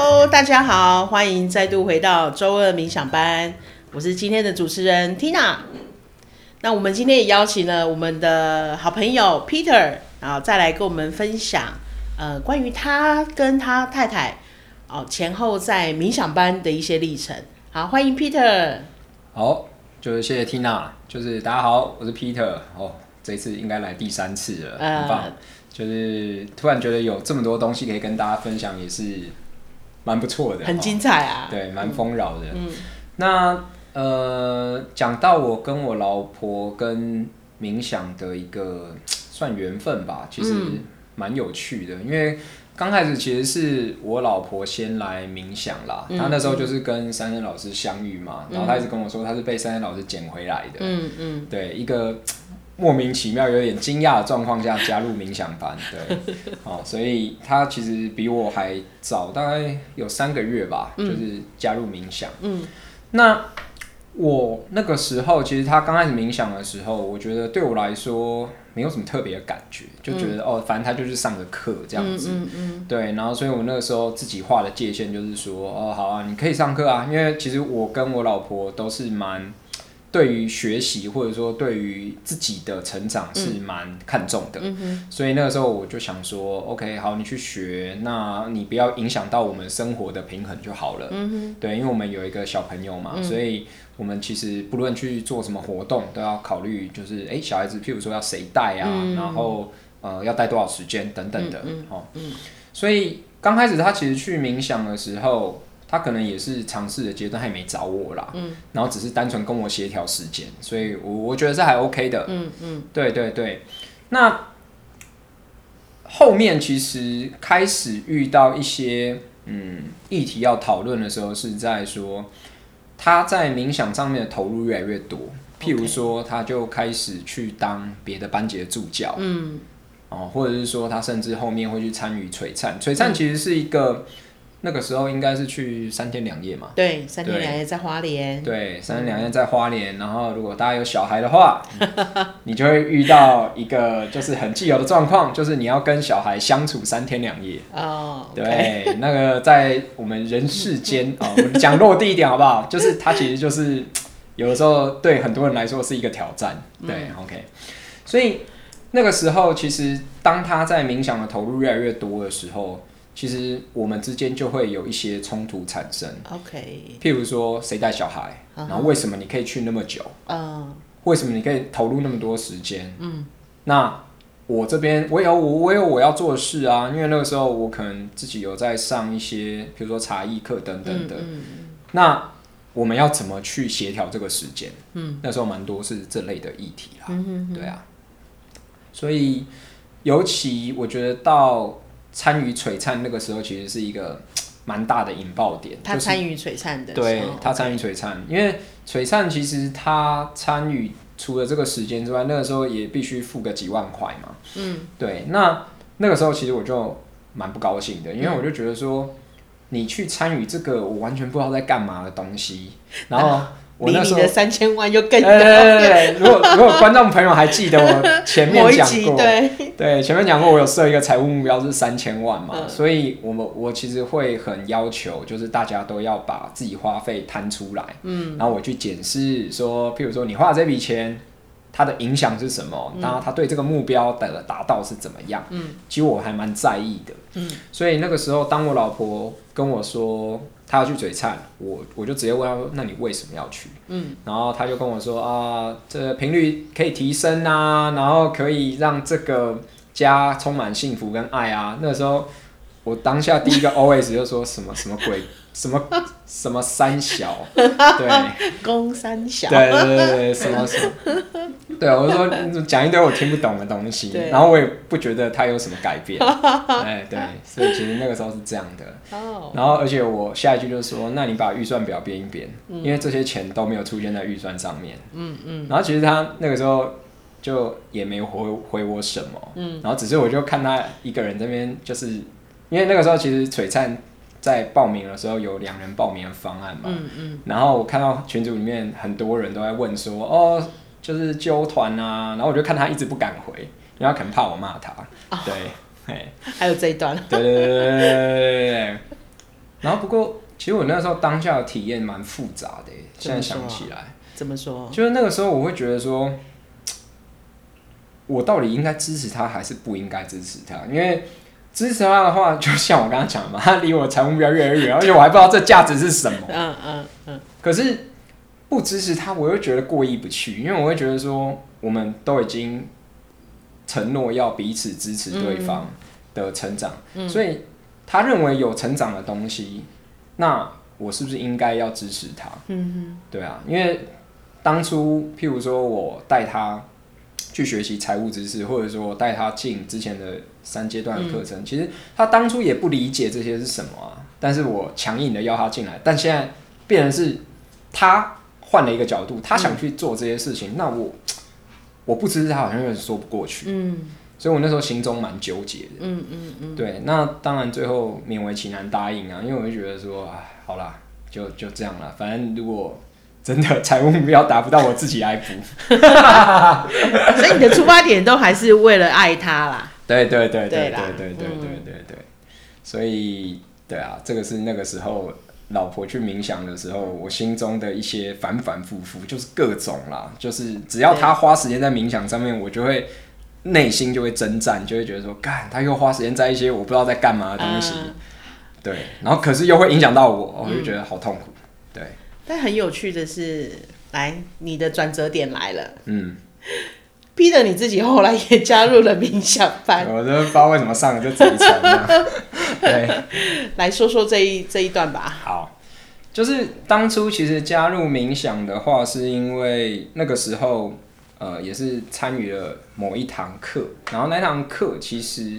Hello，大家好，欢迎再度回到周二冥想班，我是今天的主持人 Tina。那我们今天也邀请了我们的好朋友 Peter，然后再来跟我们分享，呃，关于他跟他太太哦前后在冥想班的一些历程。好，欢迎 Peter。好，就是谢谢 Tina，就是大家好，我是 Peter。哦，这一次应该来第三次了，呃、很棒。就是突然觉得有这么多东西可以跟大家分享，也是蛮不错的，很精彩啊。对，蛮丰饶的。嗯，那呃，讲到我跟我老婆跟冥想的一个算缘分吧，其实蛮有趣的。嗯、因为刚开始其实是我老婆先来冥想啦，嗯、她那时候就是跟珊珊老师相遇嘛，嗯、然后她一直跟我说她是被珊珊老师捡回来的。嗯嗯，对，一个。莫名其妙、有点惊讶的状况下加入冥想班，对，哦，所以他其实比我还早，大概有三个月吧，嗯、就是加入冥想。嗯，那我那个时候，其实他刚开始冥想的时候，我觉得对我来说没有什么特别的感觉，就觉得、嗯、哦，反正他就是上个课这样子，嗯嗯嗯、对，然后所以我那个时候自己画的界限就是说，哦，好啊，你可以上课啊，因为其实我跟我老婆都是蛮。对于学习或者说对于自己的成长是蛮看重的，所以那个时候我就想说，OK，好，你去学，那你不要影响到我们生活的平衡就好了。嗯、哼。对，因为我们有一个小朋友嘛，嗯、所以我们其实不论去做什么活动，都要考虑，就是哎，小孩子，譬如说要谁带啊，嗯、然后呃要带多少时间等等的，嗯哦嗯、所以刚开始他其实去冥想的时候。他可能也是尝试的阶段，他也没找我啦，嗯，然后只是单纯跟我协调时间，所以我我觉得这还 OK 的，嗯嗯，嗯对对对。那后面其实开始遇到一些嗯议题要讨论的时候，是在说他在冥想上面的投入越来越多，譬如说他就开始去当别的班级的助教，嗯，哦，或者是说他甚至后面会去参与璀璨，璀璨其实是一个。那个时候应该是去三天两夜嘛？对，三天两夜在花莲。对，三天两夜在花莲。然后，如果大家有小孩的话，你就会遇到一个就是很既有的状况，就是你要跟小孩相处三天两夜。哦。对，那个在我们人世间啊，我们讲落地一点好不好？就是它其实就是有的时候对很多人来说是一个挑战。对、嗯、，OK。所以那个时候，其实当他在冥想的投入越来越多的时候。其实我们之间就会有一些冲突产生。OK，譬如说谁带小孩，uh huh. 然后为什么你可以去那么久？嗯、uh，huh. 为什么你可以投入那么多时间？嗯，那我这边我有我我有我要做的事啊，因为那个时候我可能自己有在上一些，譬如说茶艺课等等的。嗯嗯、那我们要怎么去协调这个时间？嗯，那时候蛮多是这类的议题啦。嗯对啊，所以尤其我觉得到。参与璀璨那个时候，其实是一个 蛮大的引爆点。他参与璀璨的对，他参与璀璨，因为璀璨其实他参与除了这个时间之外，那个时候也必须付个几万块嘛。嗯，对。那那个时候其实我就蛮不高兴的，因为我就觉得说，你去参与这个我完全不知道在干嘛的东西，然后。离你的三千万又更远。对如果如果观众朋友还记得我前面讲过，对对，前面讲过我有设一个财务目标是三千万嘛，嗯、所以我们我其实会很要求，就是大家都要把自己花费摊出来，嗯，然后我去检视说，譬如说你花这笔钱，它的影响是什么，然后他对这个目标的达到是怎么样，嗯，其实我还蛮在意的，嗯，所以那个时候当我老婆跟我说。她要去璀璨，我我就直接问她说：“那你为什么要去？”嗯，然后她就跟我说：“啊，这频率可以提升啊，然后可以让这个家充满幸福跟爱啊。”那个时候，我当下第一个 OS 就说什么什么鬼。什么什么三小，对，公三小，对对对对，什么什么，对，我就说 讲一堆我听不懂的东西，然后我也不觉得他有什么改变，哎，对，所以其实那个时候是这样的，哦，然后而且我下一句就是说，那你把预算表编一编，嗯、因为这些钱都没有出现在预算上面，嗯嗯，然后其实他那个时候就也没回回我什么，嗯，然后只是我就看他一个人这边，就是因为那个时候其实璀璨。在报名的时候有两人报名的方案嘛，嗯嗯、然后我看到群组里面很多人都在问说，哦，就是揪团啊，然后我就看他一直不敢回，因为他可能怕我骂他，哦、对，嘿，还有这一段，对对对对对对对，然后不过，其实我那时候当下的体验蛮复杂的，现在想起来，怎么说？就是那个时候我会觉得说，我到底应该支持他还是不应该支持他？因为支持他的话，就像我刚刚讲的嘛，他离我财务目标越来越远，而且我还不知道这价值是什么。嗯嗯嗯。可是不支持他，我又觉得过意不去，因为我会觉得说，我们都已经承诺要彼此支持对方的成长，嗯、所以他认为有成长的东西，那我是不是应该要支持他？对啊，因为当初譬如说我带他去学习财务知识，或者说我带他进之前的三阶段的课程，嗯、其实他当初也不理解这些是什么啊，但是我强硬的要他进来，但现在变成是他换了一个角度，他想去做这些事情，嗯、那我我不支持他，好像有点说不过去。嗯。所以我那时候心中蛮纠结的，嗯嗯嗯，对，那当然最后勉为其难答应啊，因为我就觉得说，哎，好啦，就就这样了，反正如果真的财务目标达不到，我自己来补。所以你的出发点都还是为了爱他啦。对对对对对对对对对对对。所以，对啊，这个是那个时候老婆去冥想的时候，我心中的一些反反复复，就是各种啦，就是只要他花时间在冥想上面，我就会。内心就会征战，就会觉得说，干他又花时间在一些我不知道在干嘛的东西，嗯、对，然后可是又会影响到我，我就觉得好痛苦，对。但很有趣的是，来，你的转折点来了，嗯，逼得你自己后来也加入了冥想班，我都不知道为什么上了就这一层，对，来说说这一这一段吧。好，就是当初其实加入冥想的话，是因为那个时候。呃，也是参与了某一堂课，然后那堂课其实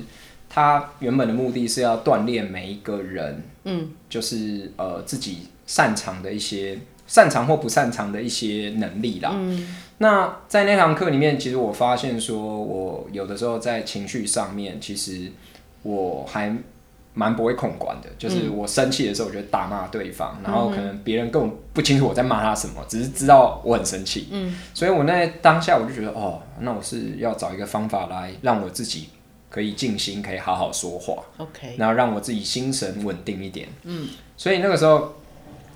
它原本的目的是要锻炼每一个人，嗯，就是呃自己擅长的一些擅长或不擅长的一些能力啦。嗯，那在那堂课里面，其实我发现说，我有的时候在情绪上面，其实我还。蛮不会控管的，就是我生气的时候，我就大骂对方，嗯、然后可能别人根本不清楚我在骂他什么，只是知道我很生气。嗯，所以我那当下我就觉得，哦，那我是要找一个方法来让我自己可以静心，可以好好说话。OK，然后让我自己心神稳定一点。嗯，所以那个时候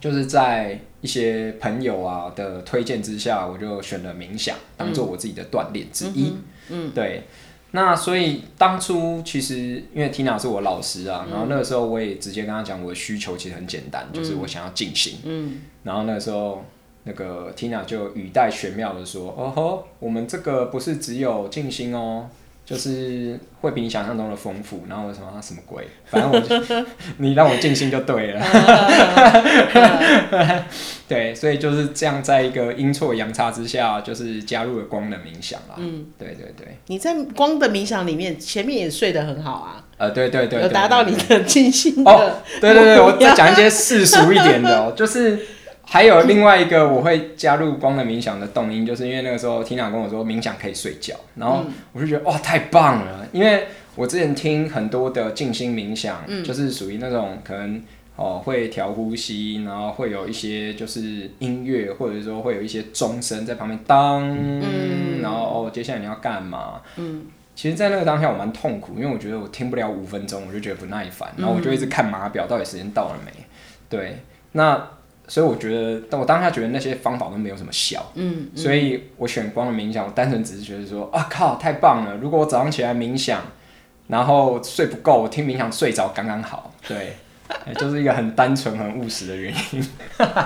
就是在一些朋友啊的推荐之下，我就选了冥想当做我自己的锻炼之一。嗯，嗯对。那所以当初其实因为 Tina 是我老师啊，嗯、然后那个时候我也直接跟他讲我的需求其实很简单，嗯、就是我想要静心。嗯，然后那个时候那个 Tina 就语带玄妙的说：“哦吼，我们这个不是只有静心哦。”就是会比你想象中的丰富，然后我什么什么鬼，反正我就 你让我静心就对了，对，所以就是这样，在一个阴错阳差之下，就是加入了光的冥想啦。嗯，对对对。你在光的冥想里面，前面也睡得很好啊。呃，对对对，有达到你的静心的。哦，对对对，我再讲一些世俗一点的哦，就是。还有另外一个我会加入光的冥想的动因，就是因为那个时候 Tina 跟我说冥想可以睡觉，然后我就觉得哇太棒了，因为我之前听很多的静心冥想，嗯、就是属于那种可能哦会调呼吸，然后会有一些就是音乐，或者说会有一些钟声在旁边当，嗯、然后哦接下来你要干嘛？嗯，其实，在那个当下我蛮痛苦，因为我觉得我听不了五分钟，我就觉得不耐烦，然后我就一直看码表，到底时间到了没？对，那。所以我觉得，但我当下觉得那些方法都没有什么效，嗯，嗯，所以我选光的冥想，我单纯只是觉得说，啊靠，太棒了！如果我早上起来冥想，然后睡不够，我听冥想睡着刚刚好，对，就是一个很单纯、很务实的原因，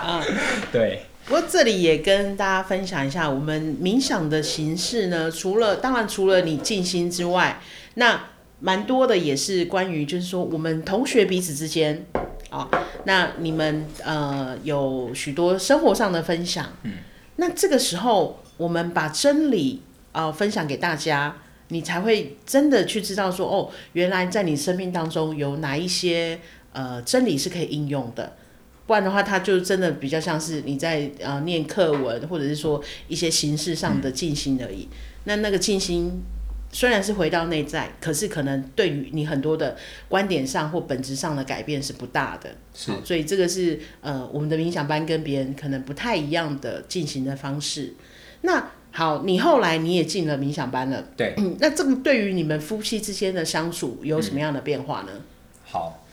对。不过这里也跟大家分享一下，我们冥想的形式呢，除了当然除了你静心之外，那蛮多的也是关于，就是说我们同学彼此之间。哦，那你们呃有许多生活上的分享，嗯，那这个时候我们把真理啊、呃、分享给大家，你才会真的去知道说，哦，原来在你生命当中有哪一些呃真理是可以应用的，不然的话，它就真的比较像是你在呃念课文，或者是说一些形式上的静心而已。嗯、那那个静心。虽然是回到内在，可是可能对于你很多的观点上或本质上的改变是不大的。是，所以这个是呃我们的冥想班跟别人可能不太一样的进行的方式。那好，你后来你也进了冥想班了，对，嗯，那这个对于你们夫妻之间的相处有什么样的变化呢？嗯、好，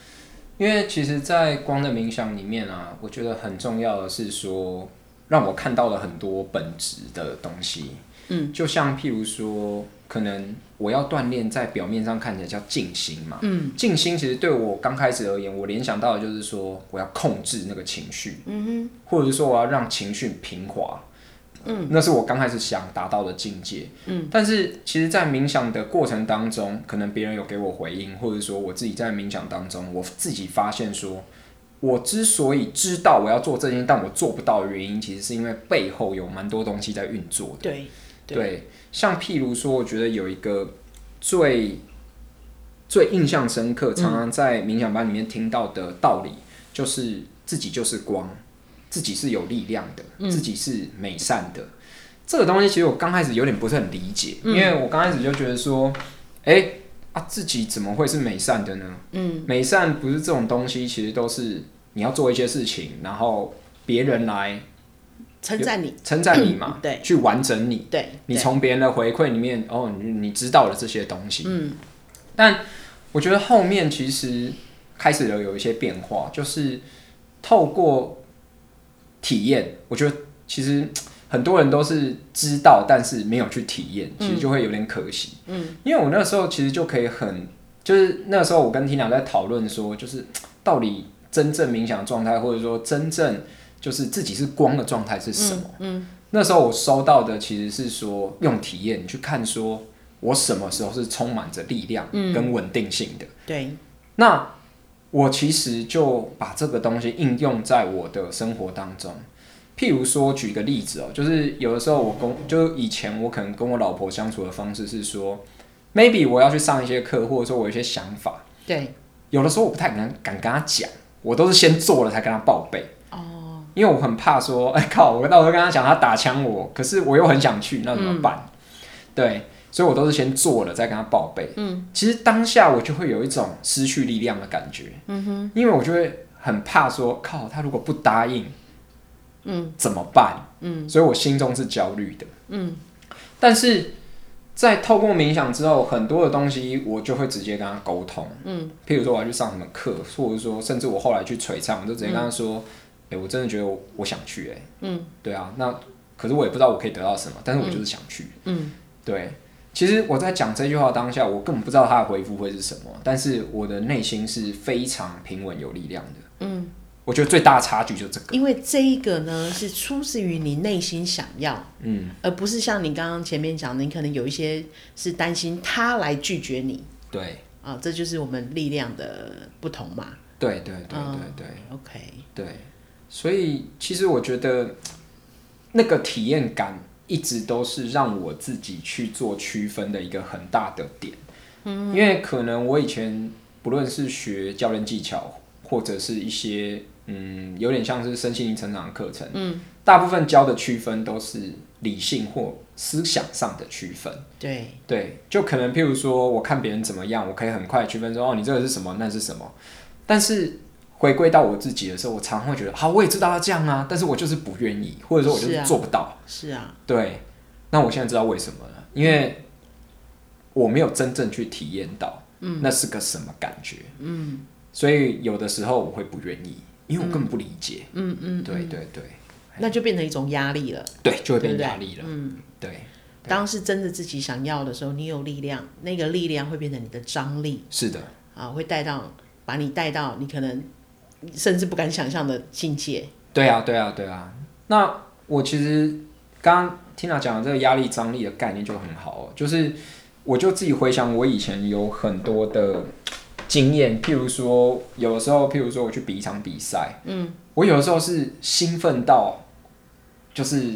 因为其实，在光的冥想里面啊，我觉得很重要的是说，让我看到了很多本质的东西。嗯，就像譬如说，可能我要锻炼，在表面上看起来叫静心嘛。嗯，静心其实对我刚开始而言，我联想到的就是说，我要控制那个情绪。嗯哼，或者是说，我要让情绪平滑。嗯，那是我刚开始想达到的境界。嗯，但是其实，在冥想的过程当中，可能别人有给我回应，或者说我自己在冥想当中，我自己发现说，我之所以知道我要做这件，但我做不到的原因，其实是因为背后有蛮多东西在运作的。对，对，对，像譬如说，我觉得有一个最最印象深刻，常常在冥想班里面听到的道理，就是自己就是光。自己是有力量的，嗯、自己是美善的。这个东西其实我刚开始有点不是很理解，嗯、因为我刚开始就觉得说，哎、欸、啊，自己怎么会是美善的呢？嗯，美善不是这种东西，其实都是你要做一些事情，然后别人来称赞你，称赞你嘛，对，去完整你，对，你从别人的回馈里面，哦，你你知道了这些东西，嗯，但我觉得后面其实开始了有一些变化，就是透过。体验，我觉得其实很多人都是知道，但是没有去体验，其实就会有点可惜。嗯，因为我那时候其实就可以很，就是那时候我跟 Tina 在讨论说，就是到底真正冥想状态，或者说真正就是自己是光的状态是什么？嗯，嗯，那时候我收到的其实是说用体验去看，说我什么时候是充满着力量跟稳定性的。嗯，对，那。我其实就把这个东西应用在我的生活当中，譬如说，举个例子哦，就是有的时候我跟，就以前我可能跟我老婆相处的方式是说，maybe 我要去上一些课，或者说我有一些想法，对，有的时候我不太敢敢跟她讲，我都是先做了才跟她报备，哦，因为我很怕说，哎靠，我到时候跟他讲，他打枪我，可是我又很想去，那怎么办？嗯、对。所以我都是先做了，再跟他报备。嗯，其实当下我就会有一种失去力量的感觉。嗯哼，因为我就会很怕说，靠，他如果不答应，嗯，怎么办？嗯，所以我心中是焦虑的。嗯，但是在透过冥想之后，很多的东西我就会直接跟他沟通。嗯，譬如说我要去上什么课，或者说甚至我后来去璀璨，我就直接跟他说，欸，我真的觉得我，我想去、欸。哎，嗯，对啊，那可是我也不知道我可以得到什么，但是我就是想去。嗯，对。其实我在讲这句话当下，我根本不知道他的回复会是什么，但是我的内心是非常平稳有力量的。嗯，我觉得最大的差距就这个，因为这一个呢是出自于你内心想要，嗯，而不是像你刚刚前面讲的，你可能有一些是担心他来拒绝你。对，啊，这就是我们力量的不同嘛。对对对对对、嗯、OK，对，所以其实我觉得那个体验感。一直都是让我自己去做区分的一个很大的点，嗯，因为可能我以前不论是学教练技巧，或者是一些嗯，有点像是身心灵成长的课程，嗯，大部分教的区分都是理性或思想上的区分，对对，就可能譬如说，我看别人怎么样，我可以很快区分说，哦，你这个是什么，那是什么，但是。回归到我自己的时候，我常常会觉得，好，我也知道要这样啊，但是我就是不愿意，或者说我就是做不到。是啊，是啊，对。那我现在知道为什么了，因为我没有真正去体验到，嗯，那是个什么感觉，嗯，所以有的时候我会不愿意，因为我根本不理解，嗯嗯，对对对，那就变成一种压力了，对，就会变压力了，嗯，对。当是真的自己想要的时候，你有力量，那个力量会变成你的张力，是的，啊，会带到，把你带到你可能。甚至不敢想象的境界。对啊，对啊，对啊。那我其实刚刚 Tina 讲的这个压力张力的概念就很好，就是我就自己回想，我以前有很多的经验，譬如说，有的时候，譬如说我去比一场比赛，嗯，我有的时候是兴奋到，就是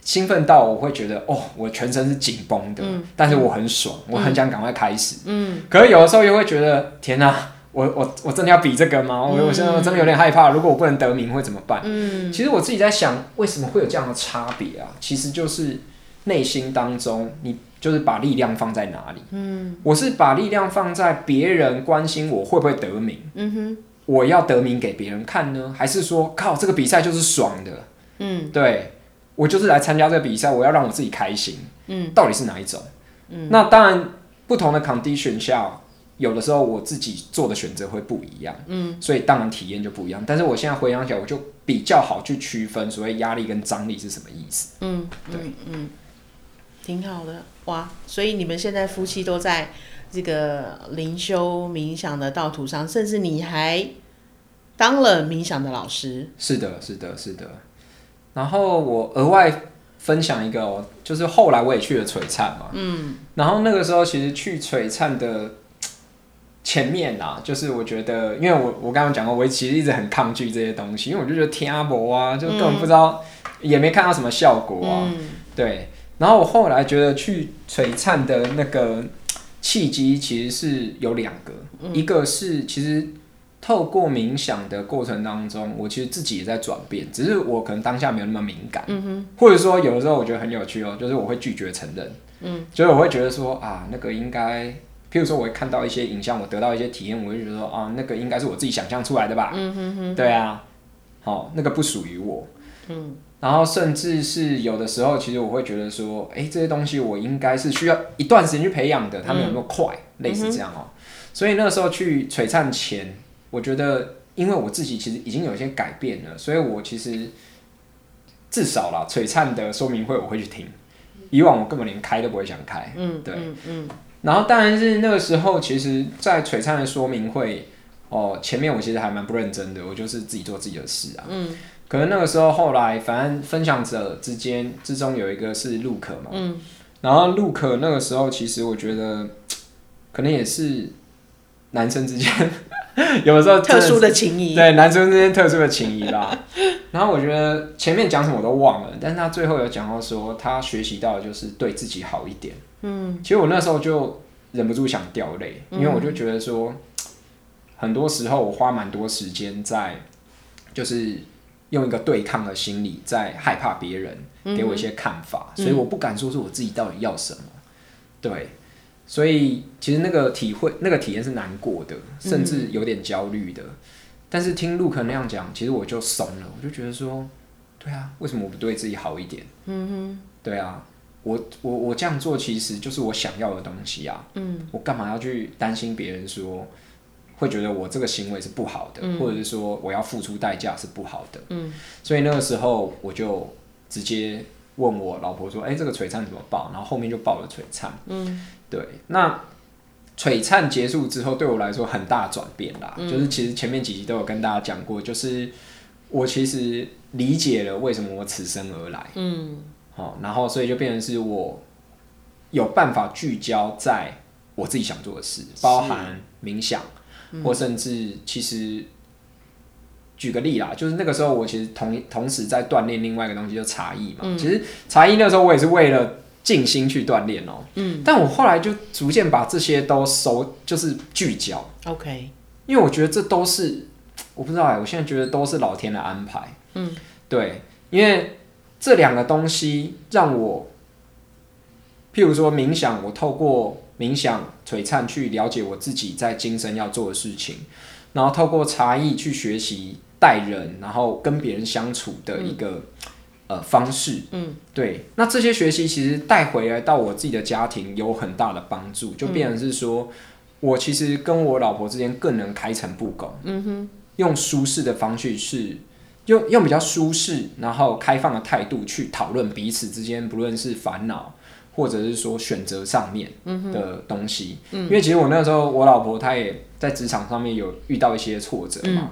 兴奋到我会觉得，哦，我全身是紧绷的，嗯，但是我很爽，嗯，我很想赶快开始，嗯，可是有的时候又会觉得，天哪！我我我真的要比这个吗？我、嗯、我现在真的有点害怕，如果我不能得名会怎么办？嗯，其实我自己在想，为什么会有这样的差别啊？其实就是内心当中，你就是把力量放在哪里？嗯，我是把力量放在别人关心我会不会得名？嗯哼，我要得名给别人看呢，还是说靠这个比赛就是爽的？嗯，对，我就是来参加这个比赛，我要让我自己开心。嗯，到底是哪一种？嗯，那当然不同的 condition 下。有的时候我自己做的选择会不一样，嗯，所以当然体验就不一样。但是我现在回想起来，我就比较好去区分所谓压力跟张力是什么意思。嗯，对，嗯，嗯，挺好的哇。所以你们现在夫妻都在这个灵修冥想的道途上，甚至你还当了冥想的老师。是的，是的，是的。然后我额外分享一个哦，就是后来我也去了璀璨嘛，嗯，然后那个时候其实去璀璨的。前面啊，就是我觉得，因为我我刚刚讲过，我其实一直很抗拒这些东西，因为我就觉得天阿伯啊，就根本不知道，嗯、也没看到什么效果啊。嗯、对，然后我后来觉得去璀璨的那个契机其实是有两个，嗯、一个是其实透过冥想的过程当中，我其实自己也在转变，只是我可能当下没有那么敏感，或者说有的时候我觉得很有趣哦，就是我会拒绝承认，嗯，所以我会觉得说啊，那个应该。譬如说，我会看到一些影像，我得到一些体验，我会觉得说啊，那个应该是我自己想象出来的吧。嗯哼哼。对啊，好、哦，那个不属于我。嗯。然后甚至是有的时候，其实我会觉得说，哎、欸，这些东西我应该是需要一段时间去培养的，它没有那么快，嗯、类似这样哦。所以那个时候去璀璨前，我觉得，因为我自己其实已经有一些改变了，所以我其实至少啦，璀璨的说明会我会去听。以往我根本连开都不会想开。嗯，对，嗯。嗯然后当然是那个时候，其实，在璀璨的说明会哦，前面我其实还蛮不认真的，我就是自己做自己的事啊。嗯。可能那个时候后来，反正分享者之间之中有一个是陆可嘛。嗯。然后陆可那个时候，其实我觉得，可能也是男生之间 有的时候特殊的情谊。对，男生之间特殊的情谊吧。然后我觉得前面讲什么我都忘了，但是他最后有讲到说，他学习到的就是对自己好一点。嗯，其实我那时候就忍不住想掉泪，因为我就觉得说，嗯、很多时候我花蛮多时间在，就是用一个对抗的心理在害怕别人给我一些看法，嗯、所以我不敢说是我自己到底要什么。对，所以其实那个体会、那个体验是难过的，甚至有点焦虑的。嗯、但是听陆可那样讲，其实我就怂了，我就觉得说，对啊，为什么我不对自己好一点？嗯哼，对啊。我我我这样做其实就是我想要的东西啊，嗯，我干嘛要去担心别人说会觉得我这个行为是不好的，嗯，或者是说我要付出代价是不好的，嗯，所以那个时候我就直接问我老婆说，哎，这个璀璨怎么报？然后后面就报了璀璨，嗯，对，那璀璨结束之后对我来说很大转变啦，嗯，就是其实前面几集都有跟大家讲过，就是我其实理解了为什么我此生而来，嗯。好，然后所以就变成是我有办法聚焦在我自己想做的事，包含冥想，嗯、或甚至其实举个例啦，就是那个时候我其实同同时在锻炼另外一个东西，就茶艺嘛。嗯、其实茶艺那个时候我也是为了静心去锻炼哦。嗯。但我后来就逐渐把这些都收，就是聚焦。OK。因为我觉得这都是我不知道哎，我现在觉得都是老天的安排。嗯。对，因为。这两个东西让我，譬如说冥想，我透过冥想璀璨去了解我自己在今生要做的事情，然后透过茶艺去学习待人，然后跟别人相处的一个、嗯、呃方式。嗯，对。那这些学习其实带回来到我自己的家庭有很大的帮助，就变成是说、嗯、我其实跟我老婆之间更能开诚布公。嗯哼，用舒适的方式是。用用比较舒适，然后开放的态度去讨论彼此之间，不论是烦恼，或者是说选择上面的东西。嗯、因为其实我那个时候，我老婆她也在职场上面有遇到一些挫折嘛。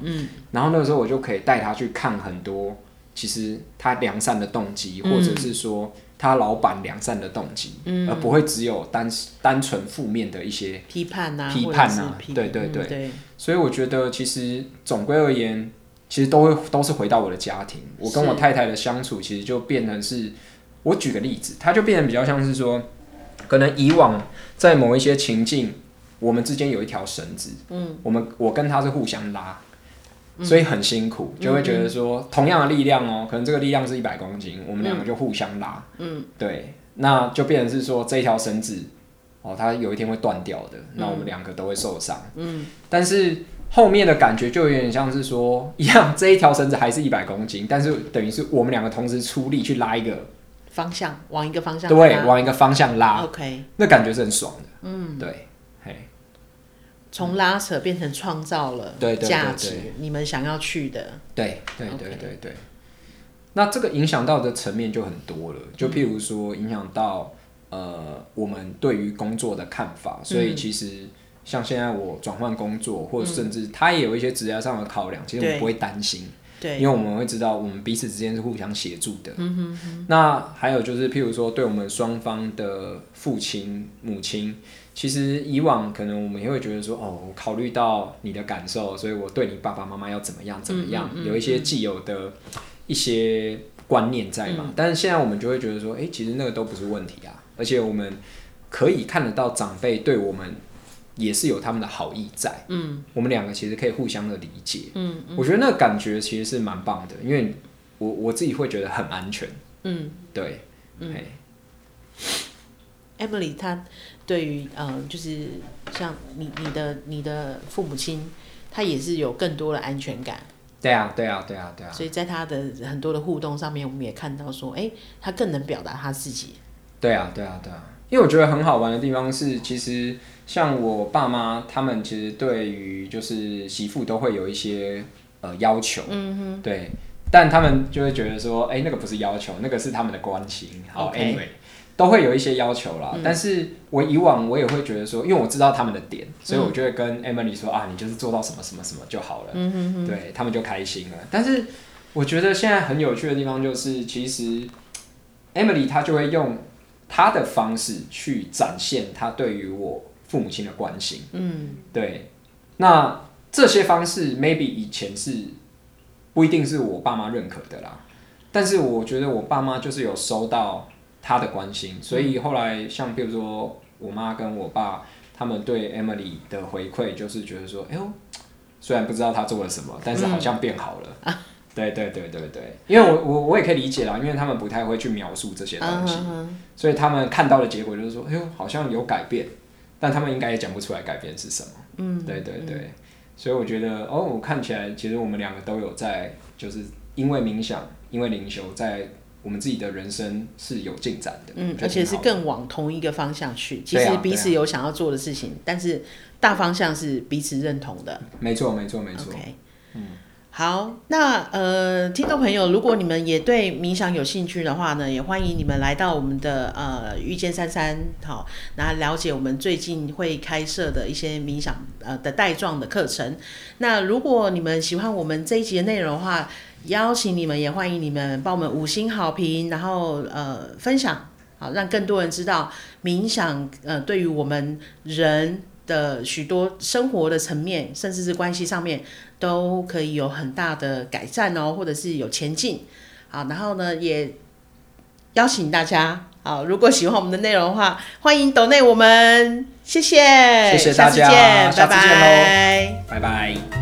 然后那个时候我就可以带她去看很多，其实她良善的动机，嗯、或者是说她老板良善的动机，嗯、而不会只有单单纯负面的一些批判啊，批判啊，对对对所以我觉得其实总归而言。其实都会都是回到我的家庭，我跟我太太的相处，其实就变成是，我举个例子，它就变得比较像是说，可能以往在某一些情境，我们之间有一条绳子，嗯，我们我跟他是互相拉，所以很辛苦，就会觉得说，同样的力量哦，可能这个力量是一百公斤，我们两个就互相拉，嗯，对，那就变成是说这条绳子，哦，它有一天会断掉的，那我们两个都会受伤，嗯，但是。后面的感觉就有点像是说 一样，这一条绳子还是一百公斤，但是等于是我们两个同时出力去拉一个方向，往一个方向对，往一个方向拉。OK，那感觉是很爽的。嗯，对，嘿，从拉扯变成创造了价值，你们想要去的。对对对对对。那这个影响到的层面就很多了，就譬如说影响到、嗯、呃我们对于工作的看法，所以其实像现在我转换工作，或者甚至他也有一些职业上的考量，其实我们不会担心。对，因为我们会知道，我们彼此之间是互相协助的。嗯哼哼。那还有就是，譬如说，对我们双方的父亲、母亲，其实以往可能我们也会觉得说，哦，我考虑到你的感受，所以我对你爸爸妈妈要怎么样怎么样，嗯嗯嗯，有一些既有的一些观念在嘛。嗯。但是现在我们就会觉得说，哎，其实那个都不是问题啊，而且我们可以看得到长辈对我们。也是有他们的好意在，嗯，我们两个其实可以互相的理解，嗯，嗯，我觉得那个感觉其实是蛮棒的，因为我我自己会觉得很安全，嗯，对，嗯，Emily 她对于呃，就是像你你的你的父母亲，他也是有更多的安全感，对啊，对啊，对啊，对啊，所以在他的很多的互动上面，我们也看到说，哎、欸，他更能表达他自己，对啊，对啊，对啊。因为我觉得很好玩的地方是，其实像我爸妈他们其实对于就是媳妇都会有一些呃要求，嗯哼，对，但他们就会觉得说，哎、欸，那个不是要求，那个是他们的关心。好，anyway，、都会有一些要求啦、嗯。但是我以往我也会觉得说，因为我知道他们的点，所以我就会跟 Emily 说、嗯、啊，你就是做到什么什么什么就好了，嗯哼哼，对他们就开心了。但是我觉得现在很有趣的地方就是，其实 Emily 她就会用。她的方式去展现她对于我父母亲的关心，嗯，对。那这些方式，maybe 以前是不一定是我爸妈认可的啦。但是我觉得我爸妈就是有收到他的关心，所以后来像比如说我妈跟我爸他们对 Emily 的回馈，就是觉得说，哎呦，虽然不知道他做了什么，但是好像变好了。嗯啊 对对对对对，因为我我我也可以理解啦，因为他们不太会去描述这些东西，uh -huh. 所以他们看到的结果就是说，哎呦，好像有改变，但他们应该也讲不出来改变是什么。嗯，对对对，所以我觉得哦，我看起来其实我们两个都有在，就是因为冥想，因为灵修，在我们自己的人生是有进展的。嗯，而且是更往同一个方向去，其实彼此有想要做的事情，啊啊、但是大方向是彼此认同的。没错没错没错。嗯。好，那呃，听众朋友，如果你们也对冥想有兴趣的话呢，也欢迎你们来到我们的呃遇见三三好，那了解我们最近会开设的一些冥想呃的带状的课程。那如果你们喜欢我们这一集的内容的话，邀请你们也欢迎你们帮我们五星好评，然后呃分享，好，让更多人知道冥想呃对于我们人的许多生活的层面，甚至是关系上面。都可以有很大的改善哦，或者是有前进。好，然后呢，也邀请大家，好，如果喜欢我们的内容的话，欢迎抖内我们，谢谢，谢谢大家，下次见，拜拜，拜拜。